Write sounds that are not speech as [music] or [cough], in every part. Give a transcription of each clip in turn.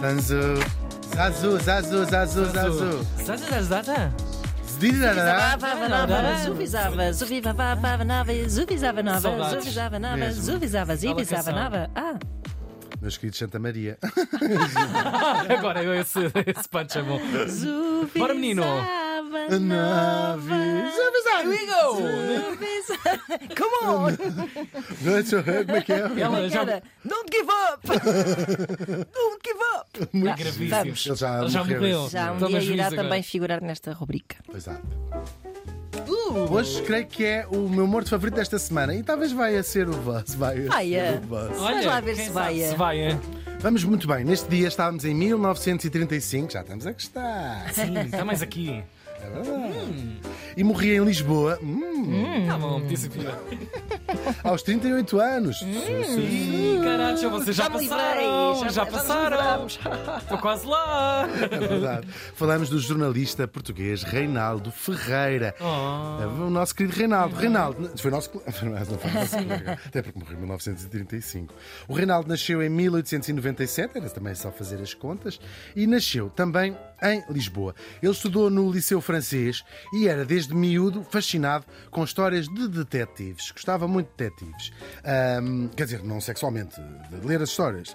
Zanzu. Zazu, Zazu, Zazu, Zazu. Zaza, zaza, zaza. Zdirará. Zuvizava, zuvivava, nava, zuvizava, nava, Saudades. zuvizava, nava, Mesmo. zuvizava, zivizava, canção. nava. Ah, Meus queridos Santa Maria. [laughs] Agora esse, esse punch é bom. Bora, menino. Nave. Zavezado. we go! Come on! Como é que é? Ela já. Cara, Don't give up! [laughs] Don't give up! Muito gravíssimo. Vamos. Ele já Ele já morreu. Já um Toma dia juízo irá agora. também figurar nesta rubrica. Exato. Hoje creio que é o meu morto favorito desta semana e talvez vai a ser o Buzz. Vai a Vai, ser é. o Buzz. Vamos lá ver quem se sabe vai, é. Se vai, é. Vamos muito bem. Neste dia estávamos em 1935, já estamos a gostar. Sim, está mais aqui. Verdade. E morri em Lisboa hum, Tá bom, pior. [laughs] aos 38 anos. Ih, Caralho, vocês já Já passaram. já- Já passaram. Estou quase lá. É verdade. Falamos do jornalista português Reinaldo Ferreira. Oh. O nosso querido Reinaldo. Reinaldo foi nosso colega. Mas [laughs] não foi nosso colega. Até porque morreu em 1935. O Reinaldo nasceu em 1897, era também só fazer as contas, e nasceu também em Lisboa. Ele estudou no Liceu Francês e era desde miúdo fascinado com histórias de detetives. Gostava muito de detetives. Ahm, quer dizer, não sexualmente, de ler as histórias.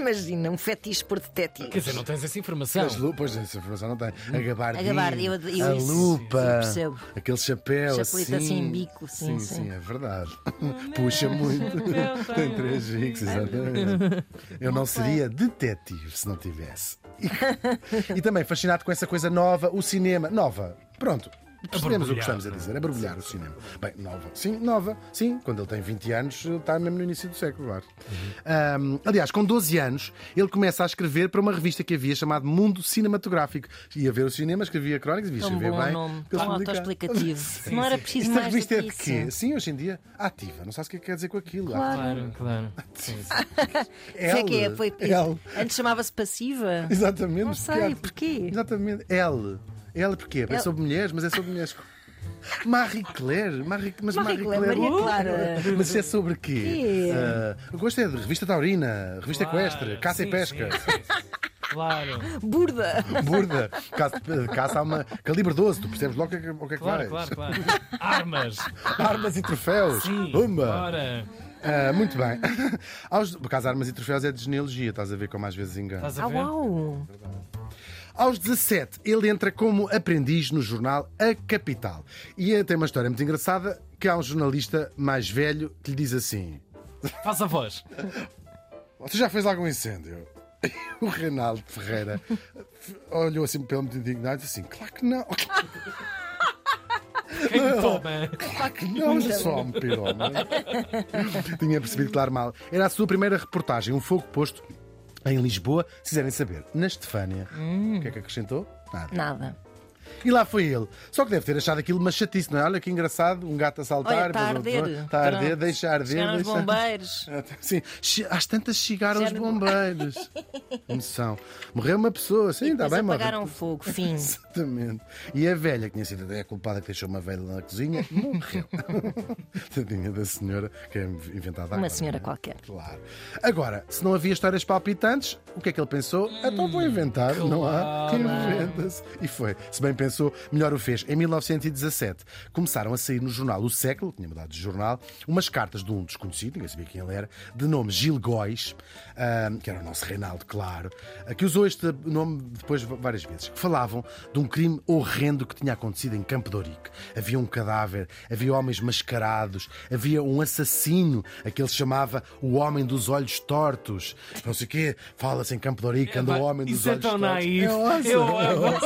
Imagina, um fetiche por detetive. Quer dizer, não tens essa informação. As lupas, essa informação não tem. A gabardina, A gabardina, eu- eu- a isso, lupa, sim, percebo. aquele chapéu Chapelito assim, assim, bico, sim, sim, sim. é verdade. Puxa muito. tem três bicos, exatamente. Eu não seria detetive se não tivesse. E, e também fascinado com essa coisa nova, o cinema. Nova, pronto. Percebemos o que estamos a dizer, é borbulhar o cinema. Bem, nova. Sim, nova. Sim, quando ele tem 20 anos, ele está mesmo no início do século, claro. Ahm, aliás, com 12 anos, ele começa a escrever para uma revista que havia chamada Mundo Cinematográfico. Ia ver o cinema, escrevia crónicas, devia Tão escrever bom bem. nome, tão autoexplicativo. [laughs] Não era preciso Esta mais revista do é que de quê? isso. Sim, hoje em dia, ativa. Não sabes o que é que quer dizer com aquilo. Claro, claro. [laughs] Sim, sim. Foi que é, L. foi, L. Antes chamava-se passiva. Exatamente. Não sei, porquê? Exatamente. L. L porquê? É L. sobre mulheres, mas é sobre mulheres. Marie Claire. Marie, mas Marie Marie, Claire, Claire. Maria Clara. Mas isso é sobre quê? Ah, eu gosto é de revista taurina, revista Claro, equestre, caça sim, e pesca. sim, sim. Claro, Burda. Burda, caça, caça uma calibre 12, tu percebes logo o que é que, o que, é que claro, vais. claro, claro. Armas. Armas e troféus. Sim. Pumba. Bora. Ah, muito bem. [laughs] Aos, por acaso, armas e troféus é de genealogia, estás a ver como às vezes engano. Estás a Ah, ver? uau. Aos 17, ele entra como aprendiz no jornal A Capital. E eh, tem uma história muito engraçada que há um jornalista mais velho que lhe diz assim: Faz a voz. Você já fez algum incêndio? [laughs] O Reinaldo Ferreira olhou assim pelo muito indignado e disse assim: Claro que não, [laughs] Quem me toma? claro que não, só me piroma. Tinha percebido claro mal. Era a sua primeira reportagem, um fogo posto em Lisboa, se quiserem saber, na Estefânia. O que é que acrescentou? Nada. Nada. E lá foi ele. Só que deve ter achado aquilo uma chatice, não é? Olha que engraçado, um gato a saltar. Está a arder. Está a arder, deixa arder. Chegaram os deixa- bombeiros. [laughs] Sim, às tantas chegaram os bombeiros. [laughs] Emoção. Morreu uma pessoa, sim, está bem, morreu. apagaram fogo. [laughs] Fim. Exatamente. E a velha, que tinha sido a culpada que deixou uma velha na cozinha, morreu. Tadinha da senhora, que é inventada agora. Uma senhora não é? qualquer. Claro. Agora, se não havia histórias palpitantes, o que é que ele pensou? Então vou inventar, não há? claro. Inventa-se. E foi. Se bem pensou, melhor o fez. Em 1917, começaram a sair no jornal O Século, tinha mudado de jornal, umas cartas de um desconhecido, ninguém sabia quem ele era, de nome Gil Góis, ah, que era o nosso Reinaldo, claro, ah, que usou este nome depois várias vezes, que falavam de um crime horrendo que tinha acontecido em Campo de Ourique. Havia um cadáver, havia homens mascarados, havia um assassino, aquele se chamava o Homem dos Olhos Tortos. Não sei o quê, fala-se em Campo de Ourique, anda o Homem dos é Olhos tão Tortos. naif. É awesome, Eu é amo.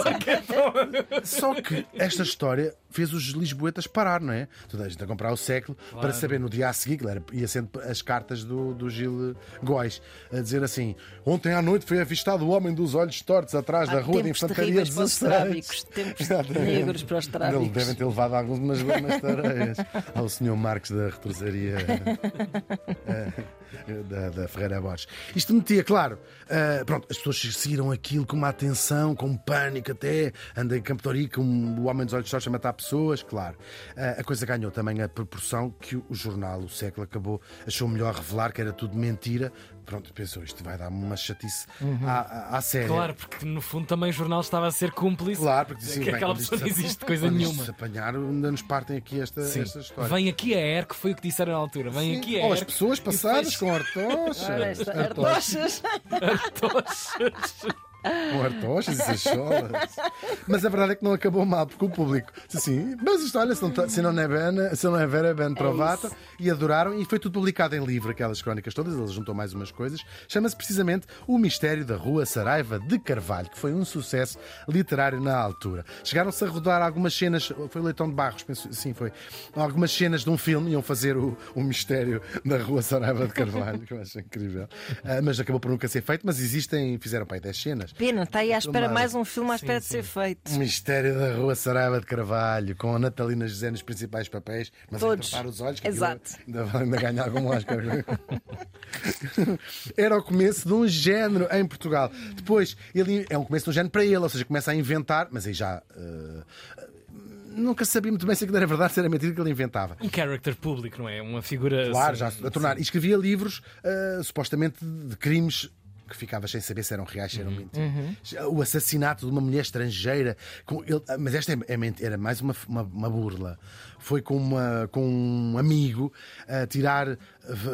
[laughs] Só que esta história fez os lisboetas parar, não é? Toda a gente a comprar o século para saber no dia a seguir, era, ia sendo as cartas do, do Gil Góis, a dizer assim: Ontem à noite foi avistado o homem dos olhos tortos atrás da Há rua de Infantaria terríveis para os 16. trábicos, tempos [laughs] negros para os Eles trábicos. devem ter levado algumas umas tareias ao senhor Marcos da retrosaria [laughs] eh, da, da Ferreira Borges. Isto metia, claro, eh, pronto, as pessoas seguiram aquilo com uma atenção, com um pânico até, andei Campo de Ourique, um, o Homem dos Olhos Tortos a matar pessoas, claro. Uh, a coisa ganhou também a proporção que o, jornal, o século, acabou, achou melhor revelar que era tudo mentira. Pronto, pensou, isto vai dar uma chatice à, à, à série. Claro, porque no fundo também o jornal estava a ser cúmplice. Claro, porque assim, que bem, aquela pessoa não existe coisa quando nenhuma. Se apanhar, ainda nos partem aqui esta, Sim. esta história. Vem aqui a ER, que foi o que disseram na altura. Vem aqui a Ou as pessoas passadas depois- com esta- Hortochas. Artochas. Com hartochas e sacholas. Mas a verdade é que não acabou mal, porque o público disse assim: Mas isto, olha, se não, tá- se não é bem, se não é vera, é bem trovata. E adoraram, e foi tudo publicado em livro, aquelas crónicas todas. Ele juntou mais umas coisas. Chama-se precisamente O Mistério da Rua Saraiva de Carvalho, que foi um sucesso literário na altura. Chegaram-se a rodar algumas cenas, foi o Leitão de Barros, penso, sim, foi. Algumas cenas de um filme, iam fazer o, o Mistério da Rua Saraiva de Carvalho, que eu acho incrível. Ah, mas acabou por nunca ser feito, mas existem, fizeram para aí 10 cenas. Pena, está aí à espera mais um filme à espera de sim. ser feito. O Mistério da Rua Saraiva de Carvalho, com a Natalina José nos principais papéis, mas a Todos. tapar os olhos, que Exato. ainda vai ainda ganhar algum Oscar. Era o começo de um género em Portugal. Depois, ele é um começo de um género para ele, ou seja, começa a inventar, mas aí já. eh, nunca sabia muito bem se aquilo era verdade, se era mentira que ele inventava. Um character público, não é? Uma figura. Claro, assim, já a tornar. E escrevia livros uh, supostamente de crimes que ficavas sem saber se eram reais, se eram mentiras. O assassinato de uma mulher estrangeira. com ele- mas esta é, é era mais uma, uma, uma burla. Foi com, uma, com um amigo a tirar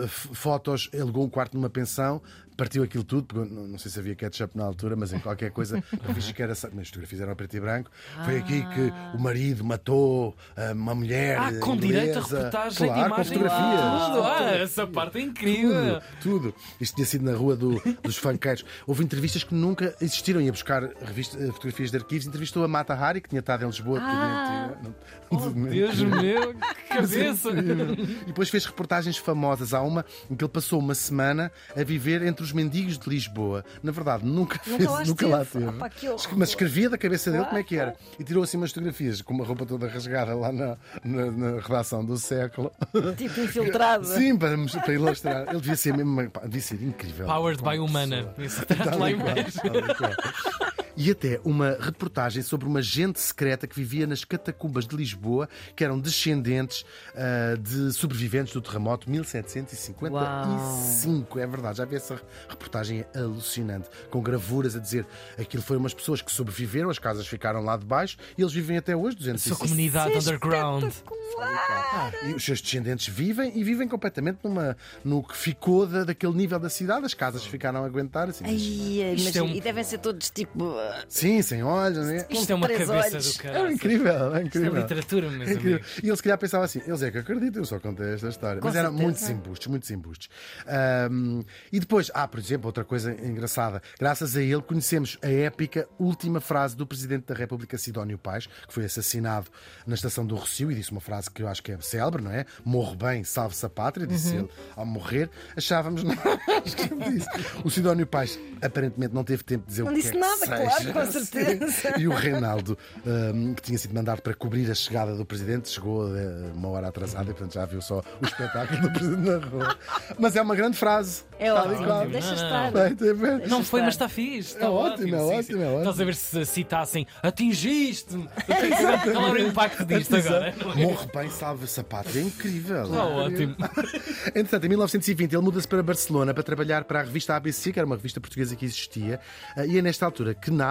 fotos, alugou um quarto numa pensão. Partiu aquilo tudo, porque não, não sei se havia ketchup na altura, mas em qualquer coisa, [laughs] fingir que era. Mas as fotografias eram a preto e branco. Foi aqui que o marido matou uh, uma mulher. Ah, com inglesa. direito a reportagem claro, de com imagem. fotografias. Tudo. Ah, essa parte é incrível. Tudo, tudo. Isto tinha sido na rua do- dos funkeiros. Houve entrevistas que nunca existiram. Ia buscar revista- eh, fotografias de arquivos. Entrevistou a Mata Hari, que tinha estado em Lisboa. Não- Oh, Deus mentira. Meu, que [laughs] cabeça! E depois fez reportagens famosas. Há uma em que ele passou uma semana a viver entre os mendigos de Lisboa. Na verdade, nunca, Nunca fez, lá nunca lá esteve. Opa. Mas escrevia da cabeça dele como é que era. E tirou assim umas fotografias com uma roupa toda rasgada lá na, na- na redação do século. Tipo infiltrado. Sim, para, para ilustrar. Ele devia ser mesmo. pá, Devia ser incrível. Powered by Humana. Isso está lá em e até uma reportagem sobre uma gente secreta que vivia nas catacumbas de Lisboa, que eram descendentes ah, de sobreviventes do terremoto 1755. É verdade, já vi essa reportagem é alucinante, com gravuras a dizer aquilo foi umas pessoas que sobreviveram, as casas ficaram lá de baixo e eles vivem até hoje, Sua 205. comunidade Isso é underground. E os seus descendentes vivem e vivem completamente numa, no que ficou da, daquele nível da cidade. As casas ficaram a aguentar. Assim, Ai, mas, é um- E devem ser todos tipo. Sim, sem olhos. Né? Isto é uma cabeça olhos. do É cara. incrível, é Isto é incrível. literatura, meus É incrível. amigos. E eles se calhar pensavam assim: eles é que acreditam, eu só contei esta história. Com Mas eram certeza. muitos embustes, muitos embustes. Ahm, e depois, ah, por exemplo, outra coisa engraçada: graças a ele conhecemos a épica última frase do Presidente da República, Sidónio Pais, que foi assassinado na estação do Rocio e disse uma frase que eu acho que é célebre, não é? Morro bem, salve-se a pátria, disse Uhum. ele ao morrer. Achávamos, [laughs] acho que ele disse. O Sidónio Pais aparentemente não teve tempo de dizer Não o que disse é que nada, seja. Claro, com certeza. E o Reinaldo, hum, que tinha sido mandado para cobrir a chegada do presidente, chegou eh, uma hora atrasada e, portanto, já viu só o espetáculo do presidente na rua. Mas é uma grande frase. É Tal e ótimo. qual. Deixa Não, estar. Ver. Não foi, estar. mas está fixe. Está É ótimo, é sim, ótimo, sim. é ótimo. Estás a ver se citassem atingiste-me. Qual era o impacto disto agora? não é? Morre bem, salve-se a pátria. É incrível. Está ótimo. [laughs] Entretanto, em 1920, ele muda-se para Barcelona para trabalhar para a revista ABC, que era uma revista portuguesa que existia, eh, e é nesta altura que nasce.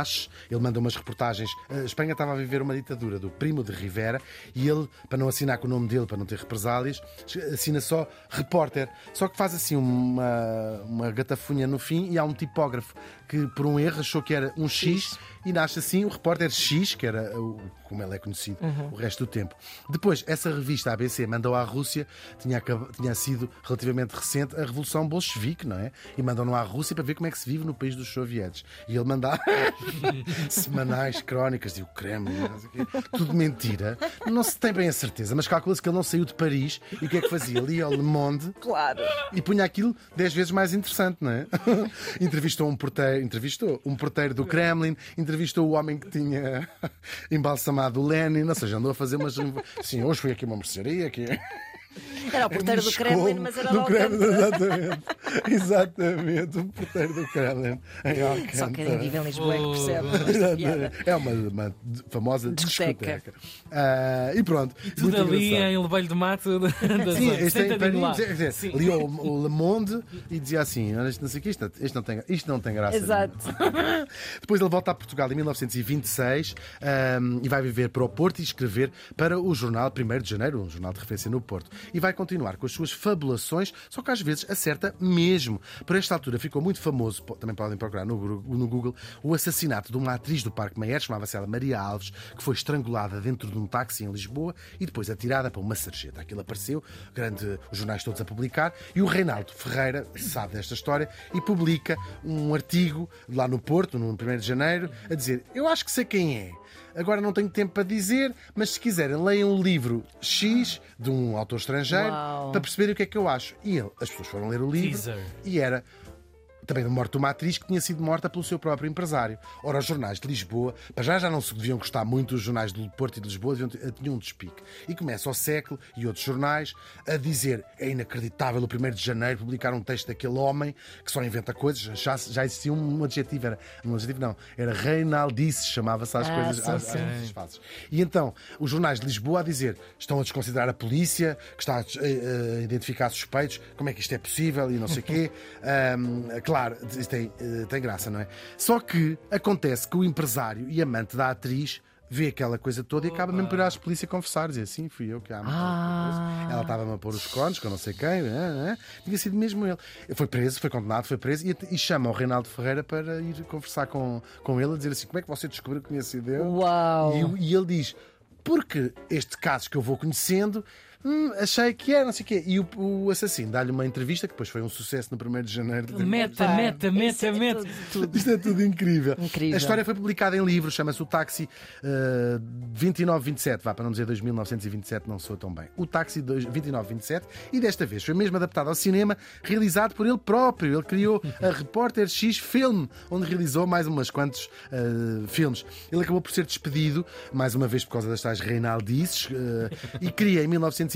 Ele manda umas reportagens. A Espanha estava a viver uma ditadura do primo de Rivera, e ele, para não assinar com o nome dele, para não ter represálias, assina só repórter. Só que faz assim uma, uma gatafunha no fim, e há um tipógrafo que, por um erro, achou que era um X. E nasce assim o repórter X, que era o, como ele é conhecido o resto do tempo. Depois, essa revista ABC mandou à Rússia, tinha, tinha sido relativamente recente, a Revolução Bolchevique, não é? E mandam-no à Rússia para ver como é que se vive no país dos sovietes. E ele mandava [laughs] semanais, crónicas, e o Kremlin, não sei o quê. tudo mentira. Não se tem bem a certeza, mas calcula-se que ele não saiu de Paris e o que é que fazia? Lia o Le Monde Claro. e punha aquilo dez vezes mais interessante, não é? [laughs] entrevistou um porteiro, entrevistou um porteiro do Kremlin, entrevistou o homem que tinha [laughs] embalsamado o Lenin, ou seja, andou a fazer umas. [laughs] Sim, hoje fui aqui uma mercearia, aqui. Era o porteiro do Kremlin, mas era do Kremlin, exatamente. [laughs] exatamente, o porteiro do Kremlin em Alcântara. Só quem vive em Lisboa é que percebe. É uma, uma famosa Discoteca. discoteca. Ah, e pronto. Tudo muito ali engraçado. em Lebelho de Mato. [laughs] da- da Sim, este é, dizer, Sim. lia o, o Le Monde e dizia assim: "Olha, isto não sei o que, isto, isto, não tem, isto não tem graça. Exato. nenhuma." [laughs] Depois ele volta a Portugal em 1926 ahm, e vai viver para o Porto e escrever para o jornal 1 de Janeiro, um jornal de referência no Porto. E vai continuar com as suas fabulações, só que às vezes acerta mesmo. Por esta altura ficou muito famoso, também podem procurar no Google, o assassinato de uma atriz do Parque Mayer, chamava-se ela Maria Alves, que foi estrangulada dentro de um táxi em Lisboa e depois atirada para uma sarjeta. Aquilo apareceu, grande, os jornais todos a publicar, e o Reinaldo Ferreira sabe desta história e publica um artigo lá no Porto, no 1 de janeiro, a dizer: Eu acho que sei quem é. Agora não tenho tempo para dizer, mas se quiserem, leiam o livro X de um autor estrangeiro Uau. para perceberem o que é que eu acho. E ele, as pessoas foram ler o livro Teaser. e era também da morte de uma atriz que tinha sido morta pelo seu próprio empresário. Ora, os jornais de Lisboa, para já já não se deviam gostar muito os jornais de Porto e de Lisboa, deviam tinham um despique. E começa o século e outros jornais a dizer é inacreditável o 1 de janeiro publicar um texto daquele homem que só inventa coisas. Já, já existia um adjetivo, era um adjetivo não, era Reinaldice, chamava-se às Ah, coisas, sim, às, sim. às. E então, os jornais de Lisboa a dizer estão a desconsiderar a polícia, que está a, a- a identificar suspeitos, como é que isto é possível e não sei o quê. [laughs] Ahm, claro, isto tem, eh, tem graça, não é? Só que acontece que o empresário e amante da atriz vê aquela coisa toda e acaba mesmo por ir à polícia confessar, dizer assim, fui eu que a Ah. Ela estava-me a pôr os cones, eu não sei quem, né, né? tinha sido mesmo ele. Foi preso, foi condenado, foi preso e, e chama o Reinaldo Ferreira para ir conversar com, com ele, a dizer assim: como é que você descobriu que sido eu? Uau. E, e ele diz: porque este caso que eu vou conhecendo, hum, achei que era, não sei o quê. E o, o assassino dá-lhe uma entrevista, que depois foi um sucesso no 1 de janeiro. de- Meta, meta, isso meta, é meta. tudo. Isto é tudo incrível. Incrível. A história foi publicada em livro, chama-se O Táxi uh, 2927, vá para não dizer 2927, não sou tão bem. O Táxi dois- 2927, e desta vez foi mesmo adaptado ao cinema, realizado por ele próprio. Ele criou a Repórter X Film, onde realizou mais umas quantos uh, filmes. Ele acabou por ser despedido, mais uma vez por causa das tais Reinaldices, uh, e cria em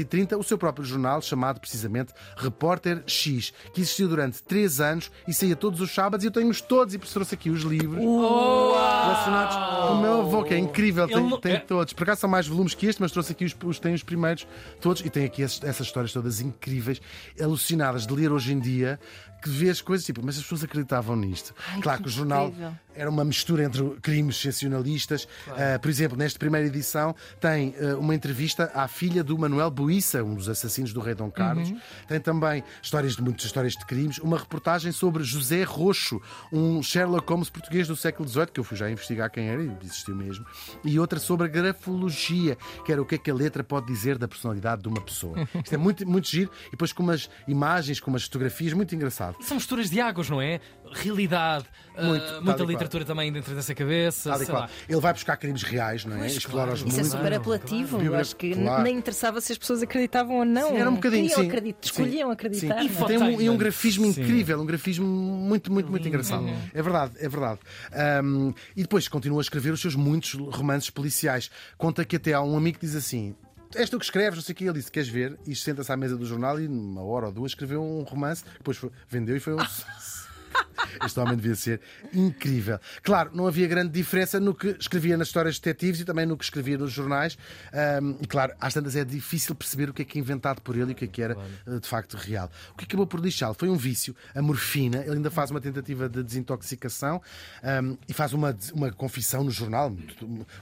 1930 o seu próprio jornal, chamado precisamente Repórter X, que existiu durante três anos e saía todos os sábados, e eu tenho-os todos, e trouxe aqui os livros relacionados com o meu avô, que é incrível, Ele tem, não- tem é- todos. Por acaso são mais volumes que este, mas trouxe aqui os, os, tem os primeiros todos e tem aqui essas histórias todas incríveis, alucinadas de ler hoje em dia, que vês coisas tipo, mas as pessoas acreditavam nisto. Ai, claro que que o jornal incrível. era uma mistura entre crimes sensacionalistas. Ah, por exemplo, nesta primeira edição tem ah, uma entrevista à filha do Manuel Buissa, um dos assassinos do rei Dom Carlos. Tem também histórias de muitas histórias de crimes, uma reportagem sobre José Roxo, um Sherlock Holmes português do século XVIII, que eu fui já investigar quem era e existiu mesmo, e outra sobre a grafologia, que era o que é que a letra pode dizer da personalidade de uma pessoa. [laughs] Isto é muito, muito giro, e depois com umas imagens, com umas fotografias, muito São misturas de águas, não é? Realidade, ah, Muito, e muita qual. literatura também dentro dessa cabeça. Tal e sei qual. lá. Ele vai buscar crimes reais, não é? Pois, Explora os claro. Isso é muito. super apelativo. Eu acho que Claro. nem interessava se as pessoas acreditavam ou não. Sim, era um bocadinho, Queriam sim. acreditar, Sim. escolhiam acreditar. Sim. não é? Tem um, e um grafismo Sim. incrível, um grafismo muito, muito, muito engraçado. É verdade, é verdade. Ahm, e depois continua a escrever os seus muitos romances policiais. Conta que até há um amigo que diz assim. És tu que escreves, não sei o que. Ele disse: Queres ver? E senta-se à mesa do jornal e, numa hora ou duas, escreveu um romance. Depois vendeu e foi um. [laughs] [laughs] Este homem devia ser incrível. Claro, não havia grande diferença no que escrevia nas histórias de detetives e também no que escrevia nos jornais. Ahm, e claro, às tantas é difícil perceber o que é que é inventado por ele e o que é que era eh, de facto real. O que acabou por lixá-lo foi um vício, a morfina. Ele ainda faz uma tentativa de desintoxicação ahm, e faz uma, uma confissão no jornal,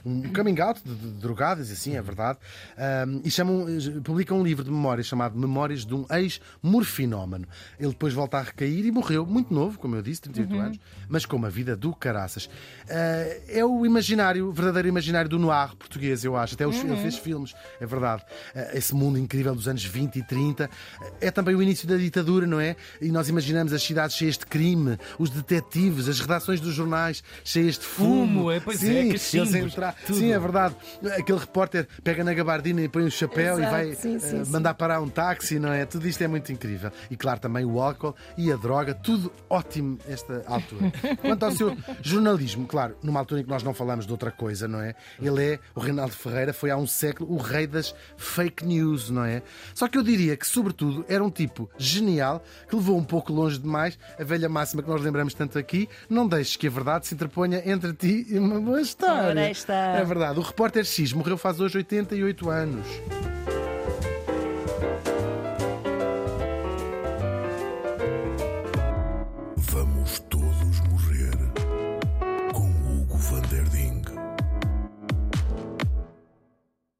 um coming out de, de drogadas, assim, é verdade. Ahm, e chamam, publica um livro de memórias chamado Memórias de um ex-morfinómano. Ele depois volta a recair e morreu muito novo, como eu disse, 38 anos, mas com uma vida do caraças. Ah, é o imaginário, o verdadeiro imaginário do noir português, eu acho. Até os, ele fez filmes, é verdade. Ah, esse mundo incrível dos anos 20 e 30. É também o início da ditadura, não é? E nós imaginamos as cidades cheias de crime, os detetives, as redações dos jornais cheias de fumo. Fumo, é, pois é, Sim, cachimbos, eles entrar... Sim, é verdade. Aquele repórter pega na gabardina e põe um chapéu Exato, e vai sim, sim, sim. mandar parar um táxi, não é? Tudo isto é muito incrível. E claro, também o álcool e a droga, tudo ótimo esta altura. Quanto ao seu jornalismo, claro, numa altura em que nós não falamos de outra coisa, não é? Ele é, o Reinaldo Ferreira, foi há um século o rei das fake news, não é? Só que eu diria que, sobretudo, era um tipo genial que levou um pouco longe demais a velha máxima que nós lembramos tanto aqui: não deixes que a verdade se interponha entre ti e uma boa história. É verdade. O repórter X morreu faz hoje 88 anos.